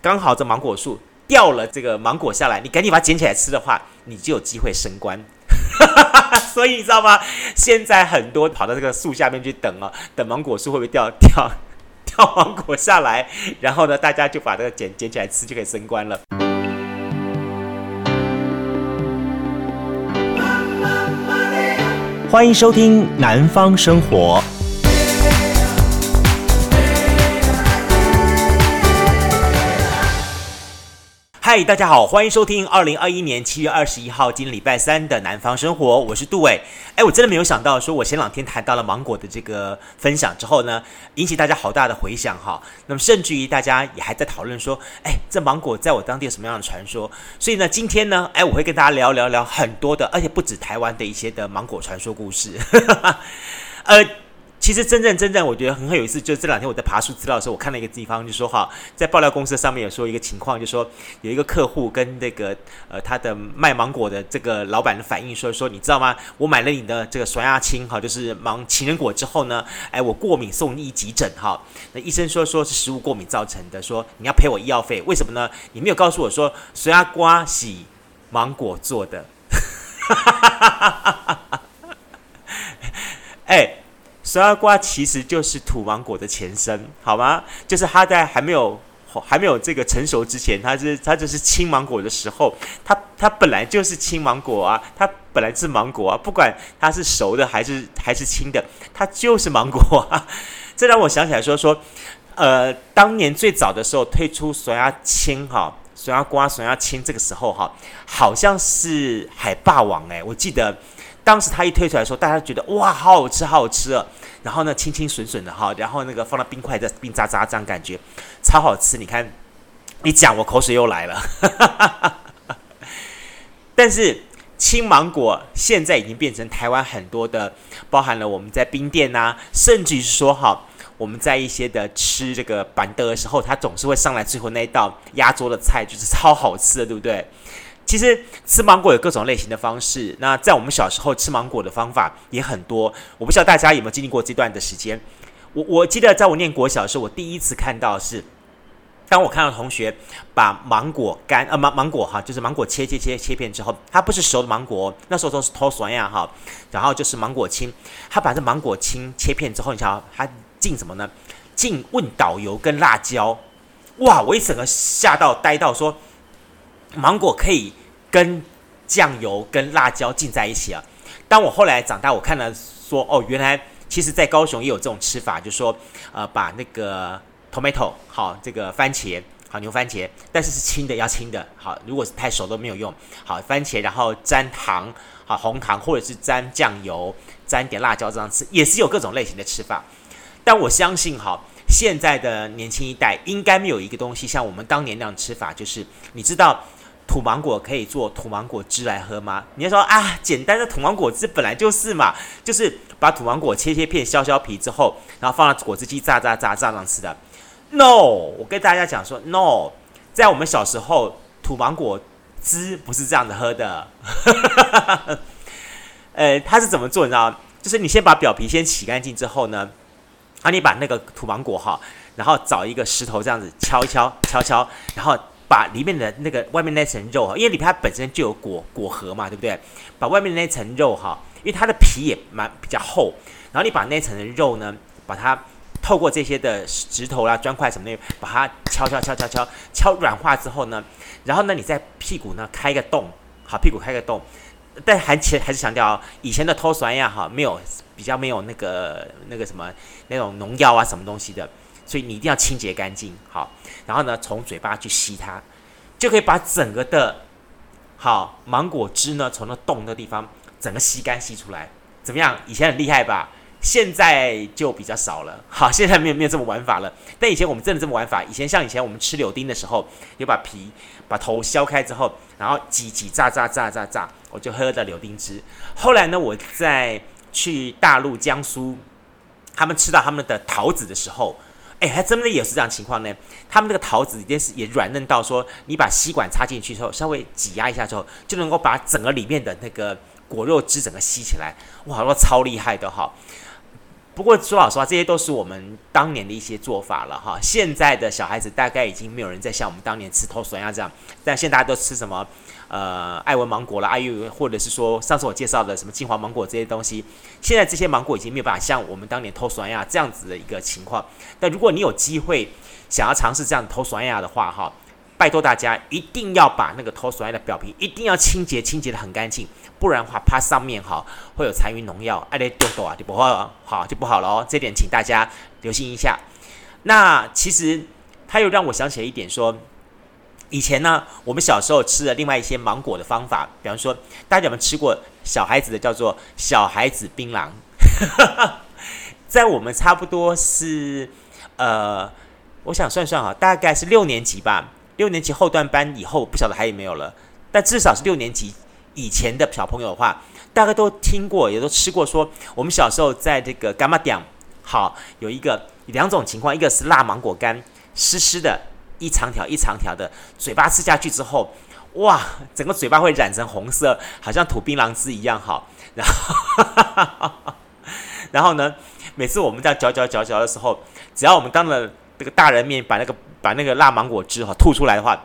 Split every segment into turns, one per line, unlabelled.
刚好这芒果树掉了这个芒果下来，你赶紧把它捡起来吃的话，你就有机会升官。所以你知道吗？现在很多跑到这个树下面去等啊，等芒果树会不会掉 掉掉芒果下来，然后呢，大家就把这个捡捡起来吃，就可以升官了。欢迎收听《南方生活》。嗨，大家好，欢迎收听二零二一年七月二十一号，今天礼拜三的南方生活，我是杜伟。哎，我真的没有想到，说我前两天谈到了芒果的这个分享之后呢，引起大家好大的回响哈。那么甚至于大家也还在讨论说，哎，这芒果在我当地有什么样的传说？所以呢，今天呢，哎，我会跟大家聊聊聊很多的，而且不止台湾的一些的芒果传说故事。呃。其实真正真正我觉得很很有意思，就是这两天我在爬书资料的时候，我看了一个地方，就说哈，在爆料公司上面有说一个情况，就说有一个客户跟那个呃他的卖芒果的这个老板的反应说说，你知道吗？我买了你的这个酸亚青哈，就是芒情人果之后呢，哎，我过敏送医急诊哈，那医生说说是食物过敏造成的，说你要赔我医药费，为什么呢？你没有告诉我说酸亚瓜洗芒果做的，哈哈哈哈哈哈，酸瓜其实就是土芒果的前身，好吗？就是它在还没有还没有这个成熟之前，它是它就是青芒果的时候，它它本来就是青芒果啊，它本来是芒果啊，不管它是熟的还是还是青的，它就是芒果啊。这让我想起来说说，呃，当年最早的时候推出酸阿青哈，酸阿瓜、酸阿青，这个时候哈，好像是海霸王诶，我记得。当时他一推出来的时候，大家觉得哇，好好吃，好好吃啊！然后呢，清清笋笋的哈，然后那个放到冰块在冰渣渣这样感觉超好吃。你看，你讲我口水又来了。但是青芒果现在已经变成台湾很多的，包含了我们在冰店呐、甚至是说哈，我们在一些的吃这个板凳的时候，它总是会上来最后那一道压桌的菜，就是超好吃的，对不对？其实吃芒果有各种类型的方式。那在我们小时候吃芒果的方法也很多。我不知道大家有没有经历过这段的时间。我我记得在我念国小的时候，我第一次看到是，当我看到同学把芒果干呃芒芒果哈，就是芒果切切切切片之后，它不是熟的芒果，那时候都是脱酸呀哈，然后就是芒果青，他把这芒果青切片之后，你瞧他进什么呢？进问导游跟辣椒。哇！我一整个吓到呆到说。芒果可以跟酱油跟辣椒浸在一起啊！当我后来长大，我看了说哦，原来其实在高雄也有这种吃法，就是说呃，把那个 tomato 好这个番茄好牛番茄，但是是青的要青的好，如果是太熟都没有用。好番茄，然后沾糖好红糖，或者是沾酱油，沾点辣椒这样吃，也是有各种类型的吃法。但我相信哈，现在的年轻一代应该没有一个东西像我们当年那样吃法，就是你知道。土芒果可以做土芒果汁来喝吗？你要说啊，简单的土芒果汁本来就是嘛，就是把土芒果切切片、削削皮之后，然后放到果汁机榨榨榨榨这样吃的。No，我跟大家讲说，No，在我们小时候，土芒果汁不是这样子喝的。呃，它是怎么做？你知道？就是你先把表皮先洗干净之后呢，啊，你把那个土芒果哈，然后找一个石头这样子敲一敲、敲敲，然后。把里面的那个外面那层肉哈，因为里面它本身就有果果核嘛，对不对？把外面那层肉哈，因为它的皮也蛮比较厚，然后你把那层肉呢，把它透过这些的石头啦、砖块什么的，把它敲敲敲敲敲敲软化之后呢，然后呢，你在屁股呢开个洞，好，屁股开个洞，但还前还是强调以前的脱酸呀哈，没有比较没有那个那个什么那种农药啊什么东西的。所以你一定要清洁干净，好，然后呢，从嘴巴去吸它，就可以把整个的，好芒果汁呢，从那洞的地方整个吸干吸出来，怎么样？以前很厉害吧？现在就比较少了，好，现在没有没有这么玩法了。但以前我们真的这么玩法，以前像以前我们吃柳丁的时候，有把皮把头削开之后，然后挤挤榨榨榨榨榨，我就喝的柳丁汁。后来呢，我在去大陆江苏，他们吃到他们的桃子的时候。哎，还真的也是这样情况呢。他们那个桃子也是也软嫩到说，你把吸管插进去之后，稍微挤压一下之后，就能够把整个里面的那个果肉汁整个吸起来。哇，都超厉害的哈！不过说老实话，这些都是我们当年的一些做法了哈。现在的小孩子大概已经没有人再像我们当年吃头酸鸭这样，但现在大家都吃什么呃爱文芒果了，爱玉或者是说上次我介绍的什么金华芒果这些东西，现在这些芒果已经没有办法像我们当年偷酸亚这样子的一个情况。但如果你有机会想要尝试这样偷酸亚的话哈。拜托大家一定要把那个头酸鸭的表皮一定要清洁，清洁的很干净，不然的话怕上面哈会有残余农药，哎嘞丢丢啊就不好，好就不好了哦。这点请大家留心一下。那其实它又让我想起了一点说，以前呢我们小时候吃的另外一些芒果的方法，比方说大家有没有吃过小孩子的叫做小孩子槟榔？在我们差不多是呃，我想算算哈，大概是六年级吧。六年级后段班以后，不晓得还有没有了。但至少是六年级以前的小朋友的话，大概都听过，也都吃过。说我们小时候在这个柑仔店，好有一个两种情况，一个是辣芒果干，湿湿的，一长条一长条的，嘴巴吃下去之后，哇，整个嘴巴会染成红色，好像吐槟榔汁一样。好，然后，然后呢，每次我们在嚼嚼嚼嚼的时候，只要我们当了这个大人面，把那个。把那个辣芒果汁哈吐出来的话，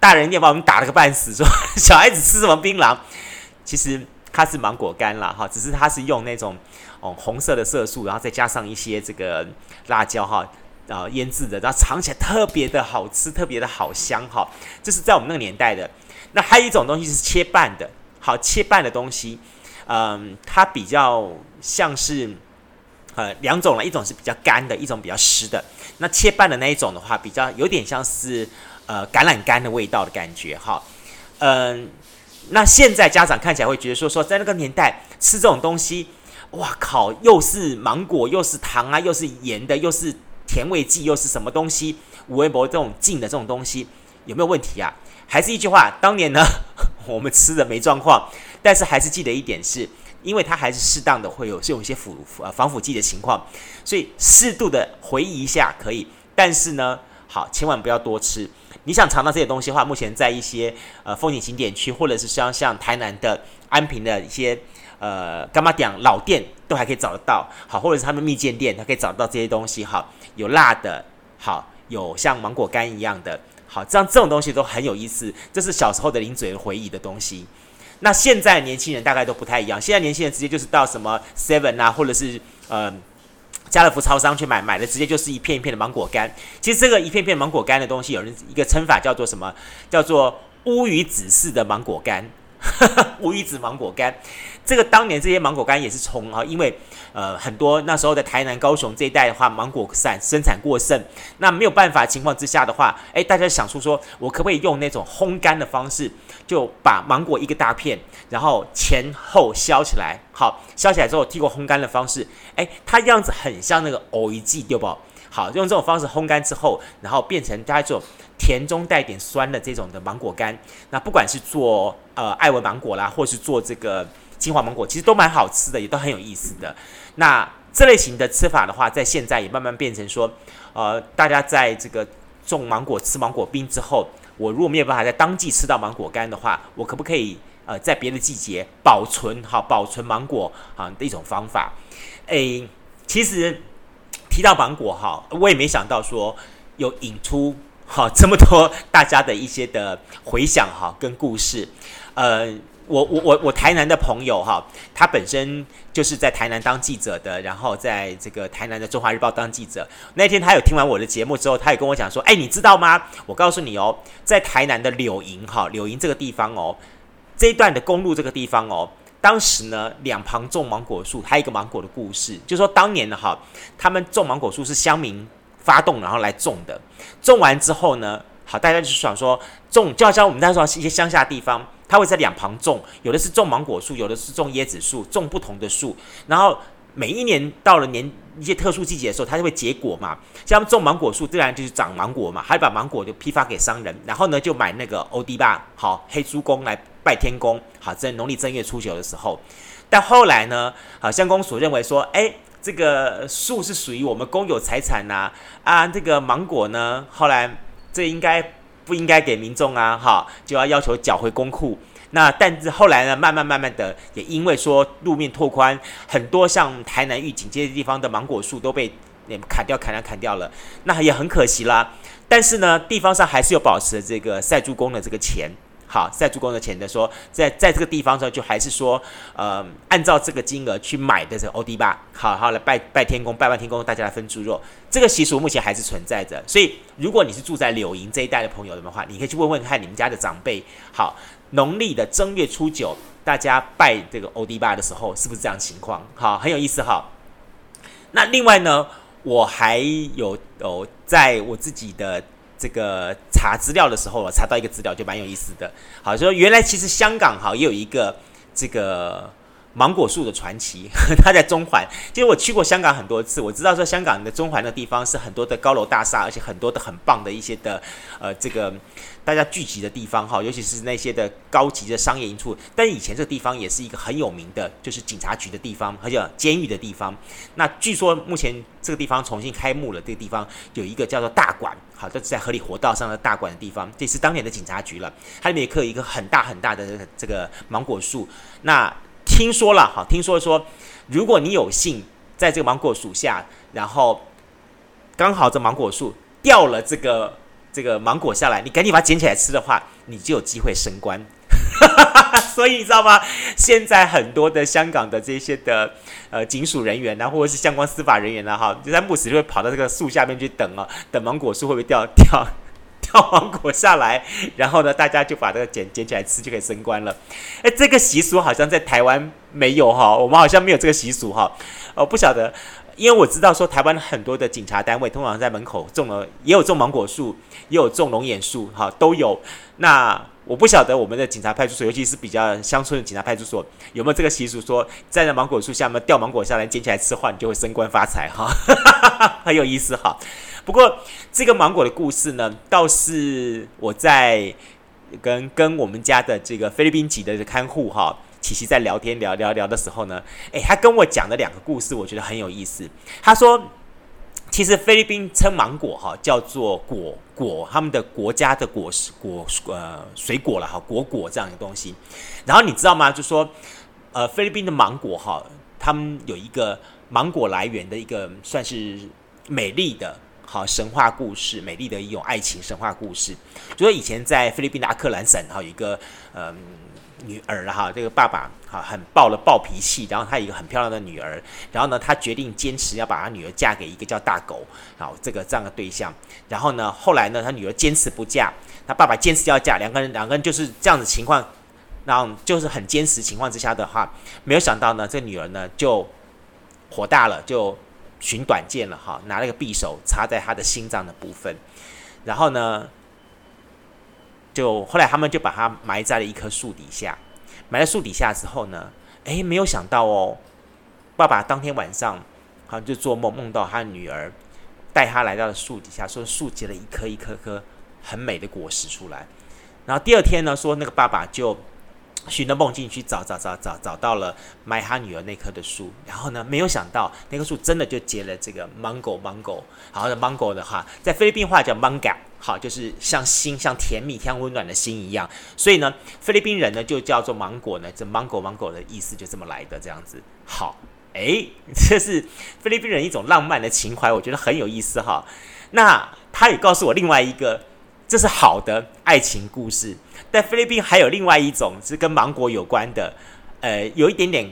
大人一定把我们打了个半死，说 小孩子吃什么槟榔？其实它是芒果干啦哈，只是它是用那种哦红色的色素，然后再加上一些这个辣椒哈，然后腌制的，然后尝起来特别的好吃，特别的好香哈。这是在我们那个年代的。那还有一种东西是切半的，好切半的东西，嗯，它比较像是。呃，两种了，一种是比较干的，一种比较湿的。那切半的那一种的话，比较有点像是呃橄榄干的味道的感觉哈。嗯、那现在家长看起来会觉得说说在那个年代吃这种东西，哇靠，又是芒果，又是糖啊，又是盐的，又是甜味剂，又是什么东西？五味博这种进的这种东西有没有问题啊？还是一句话，当年呢 我们吃的没状况，但是还是记得一点是。因为它还是适当的会有是有一些辅呃防腐剂的情况，所以适度的回忆一下可以，但是呢，好，千万不要多吃。你想尝到这些东西的话，目前在一些呃风景景点区，或者是像像台南的安平的一些呃柑仔店老店，都还可以找得到。好，或者是他们蜜饯店，它可以找到这些东西。好，有辣的，好，有像芒果干一样的，好，这样这种东西都很有意思。这是小时候的零嘴回忆的东西。那现在年轻人大概都不太一样，现在年轻人直接就是到什么 Seven 啊，或者是呃家乐福超商去买，买的直接就是一片一片的芒果干。其实这个一片片芒果干的东西，有人一个称法叫做什么？叫做乌鱼子式的芒果干。乌鱼子芒果干，这个当年这些芒果干也是从啊，因为呃很多那时候的台南、高雄这一带的话，芒果产生产过剩，那没有办法情况之下的话，诶，大家想出说，我可不可以用那种烘干的方式，就把芒果一个大片，然后前后削起来，好，削起来之后，经过烘干的方式，诶，它样子很像那个藕一季，对不？好，用这种方式烘干之后，然后变成大家这种甜中带点酸的这种的芒果干。那不管是做呃爱文芒果啦，或是做这个金华芒果，其实都蛮好吃的，也都很有意思的。那这类型的吃法的话，在现在也慢慢变成说，呃，大家在这个种芒果、吃芒果冰之后，我如果没有办法在当季吃到芒果干的话，我可不可以呃在别的季节保存好保存芒果啊的一种方法？诶，其实。提到芒果哈，我也没想到说有引出好这么多大家的一些的回想哈跟故事。呃，我我我我台南的朋友哈，他本身就是在台南当记者的，然后在这个台南的中华日报当记者。那天他有听完我的节目之后，他也跟我讲说：“哎，你知道吗？我告诉你哦，在台南的柳营哈，柳营这个地方哦，这一段的公路这个地方哦。”当时呢，两旁种芒果树，还有一个芒果的故事，就说当年的，哈，他们种芒果树是乡民发动，然后来种的。种完之后呢，好，大家就是想说种，就好像我们那时候一些乡下地方，他会在两旁种，有的是种芒果树，有的是种椰子树，种不同的树，然后。每一年到了年一些特殊季节的时候，它就会结果嘛。像种芒果树，自然就是长芒果嘛。还把芒果就批发给商人，然后呢就买那个欧迪巴好黑猪公来拜天公，好在农历正月初九的时候。但后来呢，好乡公所认为说，哎，这个树是属于我们公有财产呐，啊，这个芒果呢，后来这应该不应该给民众啊？哈，就要要求缴回公库。那但是后来呢，慢慢慢慢的，也因为说路面拓宽，很多像台南玉井这些地方的芒果树都被砍掉、砍掉、砍掉了，那也很可惜啦。但是呢，地方上还是有保持这个赛猪公的这个钱。好，在猪公的钱的说，在在这个地方上，就还是说，呃，按照这个金额去买的这欧迪巴，好好来拜拜天公，拜完天公，大家来分猪肉，这个习俗目前还是存在着。所以，如果你是住在柳营这一带的朋友的话，你可以去问问看你们家的长辈，好，农历的正月初九，大家拜这个欧迪巴的时候，是不是这样情况？好，很有意思哈。那另外呢，我还有有在我自己的。这个查资料的时候，我查到一个资料就蛮有意思的。好，就说原来其实香港哈也有一个这个芒果树的传奇，它在中环。其实我去过香港很多次，我知道说香港的中环的地方是很多的高楼大厦，而且很多的很棒的一些的呃这个。大家聚集的地方哈，尤其是那些的高级的商业因素。但以前这个地方也是一个很有名的，就是警察局的地方，而且监狱的地方。那据说目前这个地方重新开幕了，这个地方有一个叫做大馆，好，这是在河里活道上的大馆的地方，这是当年的警察局了。它里面也刻有一个很大很大的这个芒果树。那听说了哈，听说说，如果你有幸在这个芒果树下，然后刚好这芒果树掉了这个。这个芒果下来，你赶紧把它捡起来吃的话，你就有机会升官。所以你知道吗？现在很多的香港的这些的呃警署人员啊，或者是相关司法人员啊，哈，就在暮时就会跑到这个树下面去等啊，等芒果树会不会掉掉 掉芒果下来，然后呢，大家就把这个捡捡起来吃，就可以升官了。哎，这个习俗好像在台湾没有哈，我们好像没有这个习俗哈，哦不晓得。因为我知道说台湾很多的警察单位通常在门口种了，也有种芒果树，也有种龙眼树，哈，都有。那我不晓得我们的警察派出所，尤其是比较乡村的警察派出所，有没有这个习俗说，站在芒果树下面掉芒果下来捡起来吃的话，你就会升官发财，哈，很有意思，哈。不过这个芒果的故事呢，倒是我在跟跟我们家的这个菲律宾籍的看护，哈。琪琪在聊天聊聊聊的时候呢，诶，他跟我讲了两个故事，我觉得很有意思。他说，其实菲律宾称芒果哈叫做果果，他们的国家的果实果呃水果了哈果果这样的东西。然后你知道吗？就说呃菲律宾的芒果哈，他们有一个芒果来源的一个算是美丽的好神话故事，美丽的一种爱情神话故事。就说以前在菲律宾的阿克兰省哈有一个嗯。女儿哈，这个爸爸哈很暴了暴脾气，然后他有一个很漂亮的女儿，然后呢，他决定坚持要把他女儿嫁给一个叫大狗，好这个这样的对象。然后呢，后来呢，他女儿坚持不嫁，他爸爸坚持要嫁，两个人两个人就是这样子情况，然后就是很坚持情况之下的话，没有想到呢，这女儿呢就火大了，就寻短见了哈，拿了个匕首插在他的心脏的部分，然后呢。就后来他们就把他埋在了一棵树底下，埋在树底下之后呢，诶，没有想到哦，爸爸当天晚上好像就做梦，梦到他的女儿带他来到了树底下，说树结了一颗一颗颗很美的果实出来。然后第二天呢，说那个爸爸就寻着梦境去找找找找，找到了埋他女儿那棵的树。然后呢，没有想到那棵树真的就结了这个 mango mango，好的 mango 的话，在菲律宾话叫 manga。好，就是像心、像甜蜜、像温暖的心一样，所以呢，菲律宾人呢就叫做芒果呢，这芒果芒果的意思就这么来的这样子。好，诶，这是菲律宾人一种浪漫的情怀，我觉得很有意思哈。那他也告诉我另外一个，这是好的爱情故事，但菲律宾还有另外一种是跟芒果有关的，呃，有一点点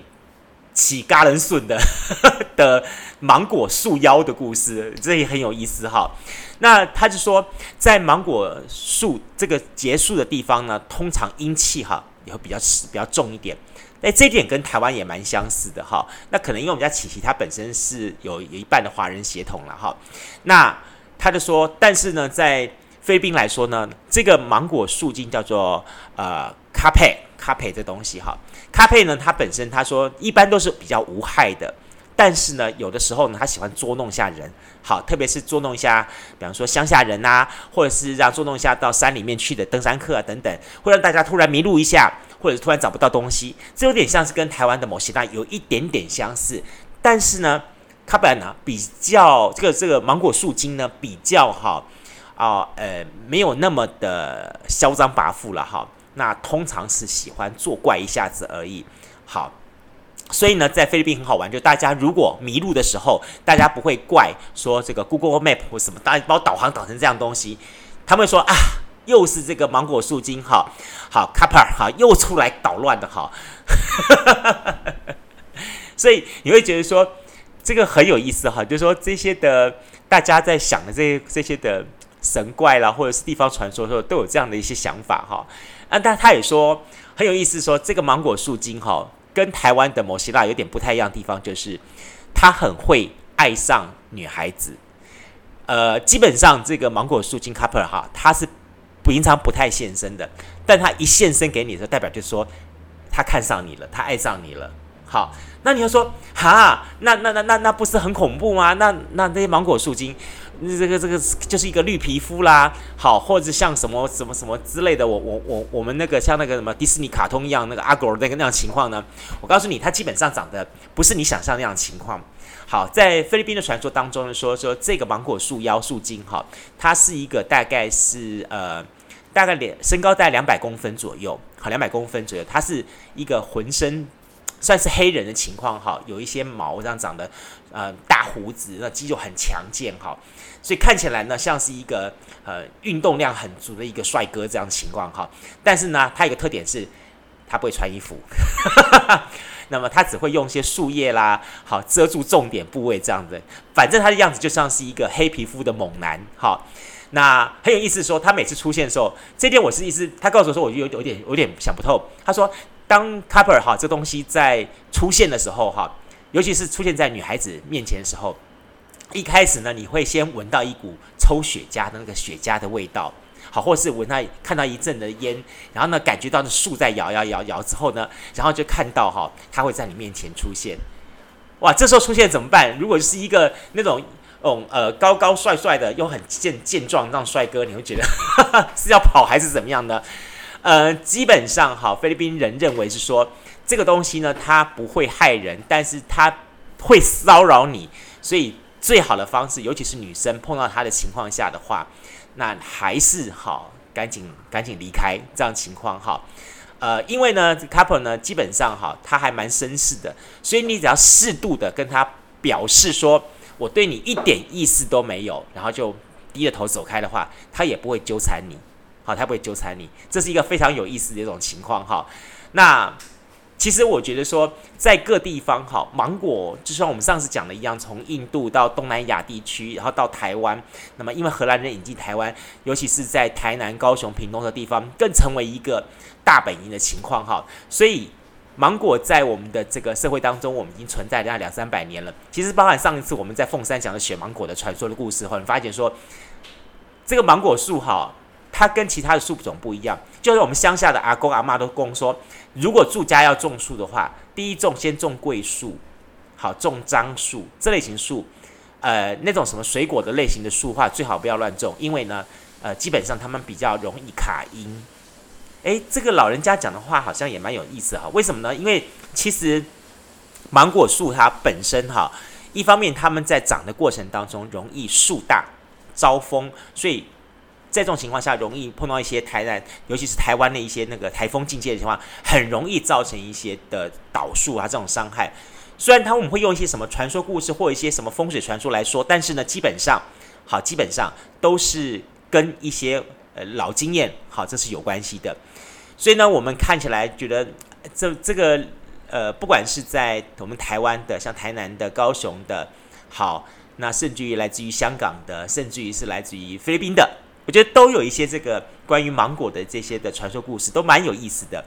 起嘎人顺的 的芒果树妖的故事，这也很有意思哈。那他就说，在芒果树这个结束的地方呢，通常阴气哈也会比较比较重一点。哎，这一点跟台湾也蛮相似的哈。那可能因为我们家琪琪她本身是有有一半的华人血统了哈。那他就说，但是呢，在菲律宾来说呢，这个芒果树精叫做呃卡佩卡佩这东西哈。卡佩呢，它本身他说一般都是比较无害的。但是呢，有的时候呢，他喜欢捉弄一下人，好，特别是捉弄一下，比方说乡下人呐，或者是让捉弄一下到山里面去的登山客啊等等，会让大家突然迷路一下，或者是突然找不到东西，这有点像是跟台湾的某些大有一点点相似。但是呢，卡本呢比较这个这个芒果树精呢比较好啊，呃，没有那么的嚣张跋扈了哈。那通常是喜欢作怪一下子而已。好，所以呢，在菲律宾很好玩，就大家如果迷路的时候，大家不会怪说这个 Google Map 或什么，大家把我导航导成这样东西，他们说啊，又是这个芒果树精，哈好 Copper 哈，又出来捣乱的哈。所以你会觉得说这个很有意思哈，就是说这些的大家在想的这些这些的。神怪啦，或者是地方传说的时候，都有这样的一些想法哈。啊，但他也说很有意思，说这个芒果树精哈，跟台湾的某些辣有点不太一样的地方，就是他很会爱上女孩子。呃，基本上这个芒果树精 couple 哈，他是平常不太现身的，但他一现身给你的时候，代表就是说他看上你了，他爱上你了。好，那你要说哈，那那那那那不是很恐怖吗？那那那些芒果树精。这个这个就是一个绿皮肤啦，好，或者像什么什么什么之类的，我我我我们那个像那个什么迪士尼卡通一样，那个阿狗那个那样情况呢？我告诉你，它基本上长得不是你想象那样情况。好，在菲律宾的传说当中呢，说说这个芒果树妖树精哈，它是一个大概是呃大概两身高在两百公分左右，好，两百公分左右，它是一个浑身。算是黑人的情况哈，有一些毛这样长的，呃，大胡子，那肌肉很强健哈，所以看起来呢像是一个呃运动量很足的一个帅哥这样的情况哈。但是呢，他有个特点是，他不会穿衣服，那么他只会用一些树叶啦，好遮住重点部位这样子。反正他的样子就像是一个黑皮肤的猛男哈。那很有意思说，他每次出现的时候，这点我是意思，他告诉我说，我就有有点有点想不透。他说。当 copper 哈这东西在出现的时候哈，尤其是出现在女孩子面前的时候，一开始呢，你会先闻到一股抽雪茄的那个雪茄的味道，好，或是闻到看到一阵的烟，然后呢，感觉到那树在摇摇摇摇之后呢，然后就看到哈，他会在你面前出现，哇，这时候出现怎么办？如果是一个那种嗯呃高高帅帅的又很健健壮那种帅哥，你会觉得哈 哈是要跑还是怎么样呢？呃，基本上哈，菲律宾人认为是说这个东西呢，它不会害人，但是它会骚扰你，所以最好的方式，尤其是女生碰到它的情况下的话，那还是好赶紧赶紧离开这样情况哈。呃，因为呢，couple 呢基本上哈，他还蛮绅士的，所以你只要适度的跟他表示说我对你一点意思都没有，然后就低着头走开的话，他也不会纠缠你。好，他不会纠缠你，这是一个非常有意思的一种情况哈。那其实我觉得说，在各地方哈，芒果就像我们上次讲的一样，从印度到东南亚地区，然后到台湾，那么因为荷兰人引进台湾，尤其是在台南、高雄、屏东的地方，更成为一个大本营的情况哈。所以芒果在我们的这个社会当中，我们已经存在了两三百年了。其实包含上一次我们在凤山讲的雪芒果的传说的故事后，你发现说这个芒果树哈。它跟其他的树种不一样，就是我们乡下的阿公阿妈都讲说，如果住家要种树的话，第一种先种桂树，好种樟树这类型树，呃，那种什么水果的类型的树话最好不要乱种，因为呢，呃，基本上它们比较容易卡阴。诶，这个老人家讲的话好像也蛮有意思哈，为什么呢？因为其实芒果树它本身哈，一方面它们在长的过程当中容易树大招风，所以。在这种情况下，容易碰到一些台南，尤其是台湾的一些那个台风境界的情况，很容易造成一些的倒树啊这种伤害。虽然他们会用一些什么传说故事或一些什么风水传说来说，但是呢，基本上好，基本上都是跟一些呃老经验好，这是有关系的。所以呢，我们看起来觉得这这个呃，不管是在我们台湾的，像台南的、高雄的，好，那甚至于来自于香港的，甚至于是来自于菲律宾的。我觉得都有一些这个关于芒果的这些的传说故事，都蛮有意思的。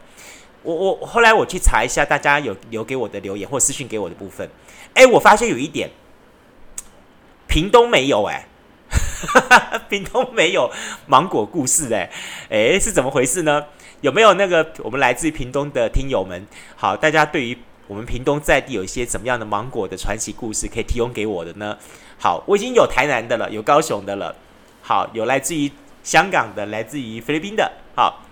我我后来我去查一下，大家有留给我的留言或私讯给我的部分，哎，我发现有一点，屏东没有哎，屏东没有芒果故事哎，哎是怎么回事呢？有没有那个我们来自于屏东的听友们？好，大家对于我们屏东在地有一些怎么样的芒果的传奇故事可以提供给我的呢？好，我已经有台南的了，有高雄的了。好，有来自于香港的，来自于菲律宾的。好，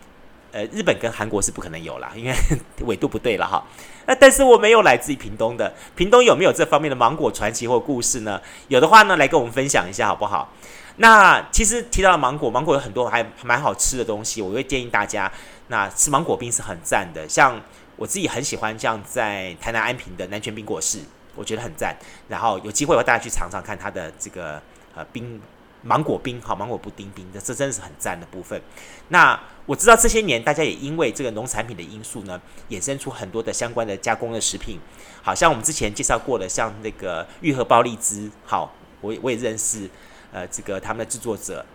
呃，日本跟韩国是不可能有啦，因为 纬度不对了哈。那但是我没有来自于屏东的，屏东有没有这方面的芒果传奇或故事呢？有的话呢，来跟我们分享一下好不好？那其实提到了芒果，芒果有很多还蛮好吃的东西，我会建议大家，那吃芒果冰是很赞的。像我自己很喜欢这样在台南安平的南泉冰果室，我觉得很赞。然后有机会我带大家去尝尝看它的这个呃冰。芒果冰，好，芒果布丁冰的，这真的是很赞的部分。那我知道这些年大家也因为这个农产品的因素呢，衍生出很多的相关的加工的食品，好像我们之前介绍过的，像那个玉荷包荔枝，好，我我也认识，呃，这个他们的制作者，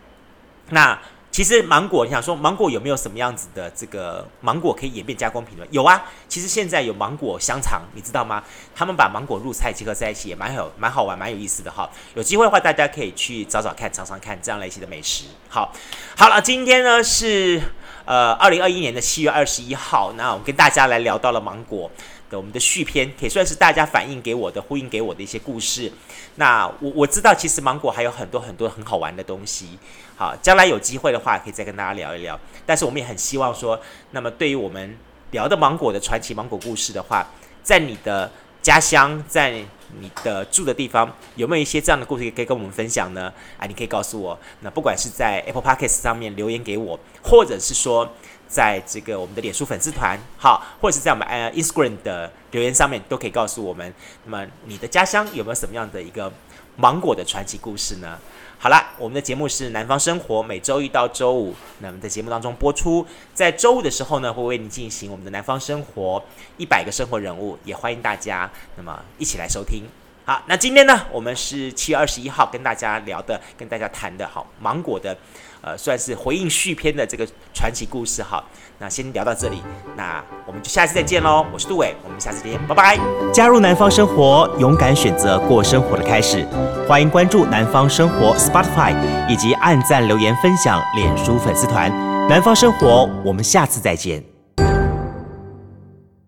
那。其实芒果，你想说芒果有没有什么样子的这个芒果可以演变加工品呢？有啊，其实现在有芒果香肠，你知道吗？他们把芒果入菜结合在一起，也蛮有蛮好玩，蛮有意思的哈。有机会的话，大家可以去找找看，尝尝看这样类型的美食。好，好了，今天呢是呃二零二一年的七月二十一号，那我跟大家来聊到了芒果的。我们的续篇可以算是大家反映给我的、呼应给我的一些故事。那我我知道，其实芒果还有很多很多很好玩的东西。好，将来有机会的话，可以再跟大家聊一聊。但是我们也很希望说，那么对于我们聊的芒果的传奇、芒果故事的话，在你的家乡，在你的住的地方，有没有一些这样的故事可以跟我们分享呢？啊，你可以告诉我。那不管是在 Apple Podcast 上面留言给我，或者是说。在这个我们的脸书粉丝团，好，或者是在我们呃 Instagram 的留言上面，都可以告诉我们。那么你的家乡有没有什么样的一个芒果的传奇故事呢？好啦，我们的节目是南方生活，每周一到周五，那么在节目当中播出。在周五的时候呢，会为您进行我们的南方生活一百个生活人物，也欢迎大家那么一起来收听。好，那今天呢，我们是七月二十一号跟大家聊的，跟大家谈的好芒果的。呃，算是回应续篇的这个传奇故事哈。那先聊到这里，那我们就下次再见喽。我是杜伟，我们下次见，拜拜。加入南方生活，勇敢选择过生活的开始。欢迎关注南方生活 Spotify，以及按赞、留言、分享脸书粉丝团。南方生活，我们下次再见。